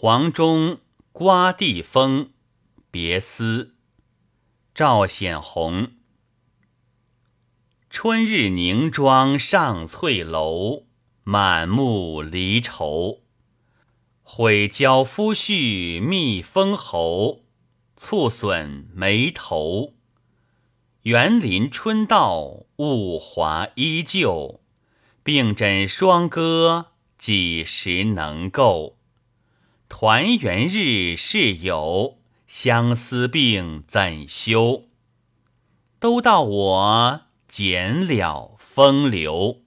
黄钟刮地风，别思。赵显宏。春日凝妆上翠楼，满目离愁。悔教夫婿觅封侯，蹙损眉头。园林春到，物华依旧。并枕双歌，几时能够？团圆日是有，相思病怎休？都道我减了风流。